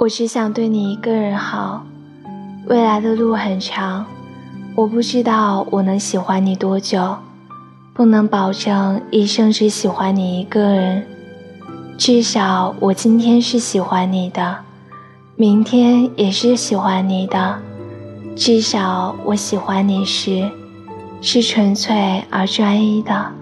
我只想对你一个人好未来的路很长我不知道我能喜欢你多久不能保证一生只喜欢你一个人。至少我今天是喜欢你的明天也是喜欢你的。至少我喜欢你时是纯粹而专一的。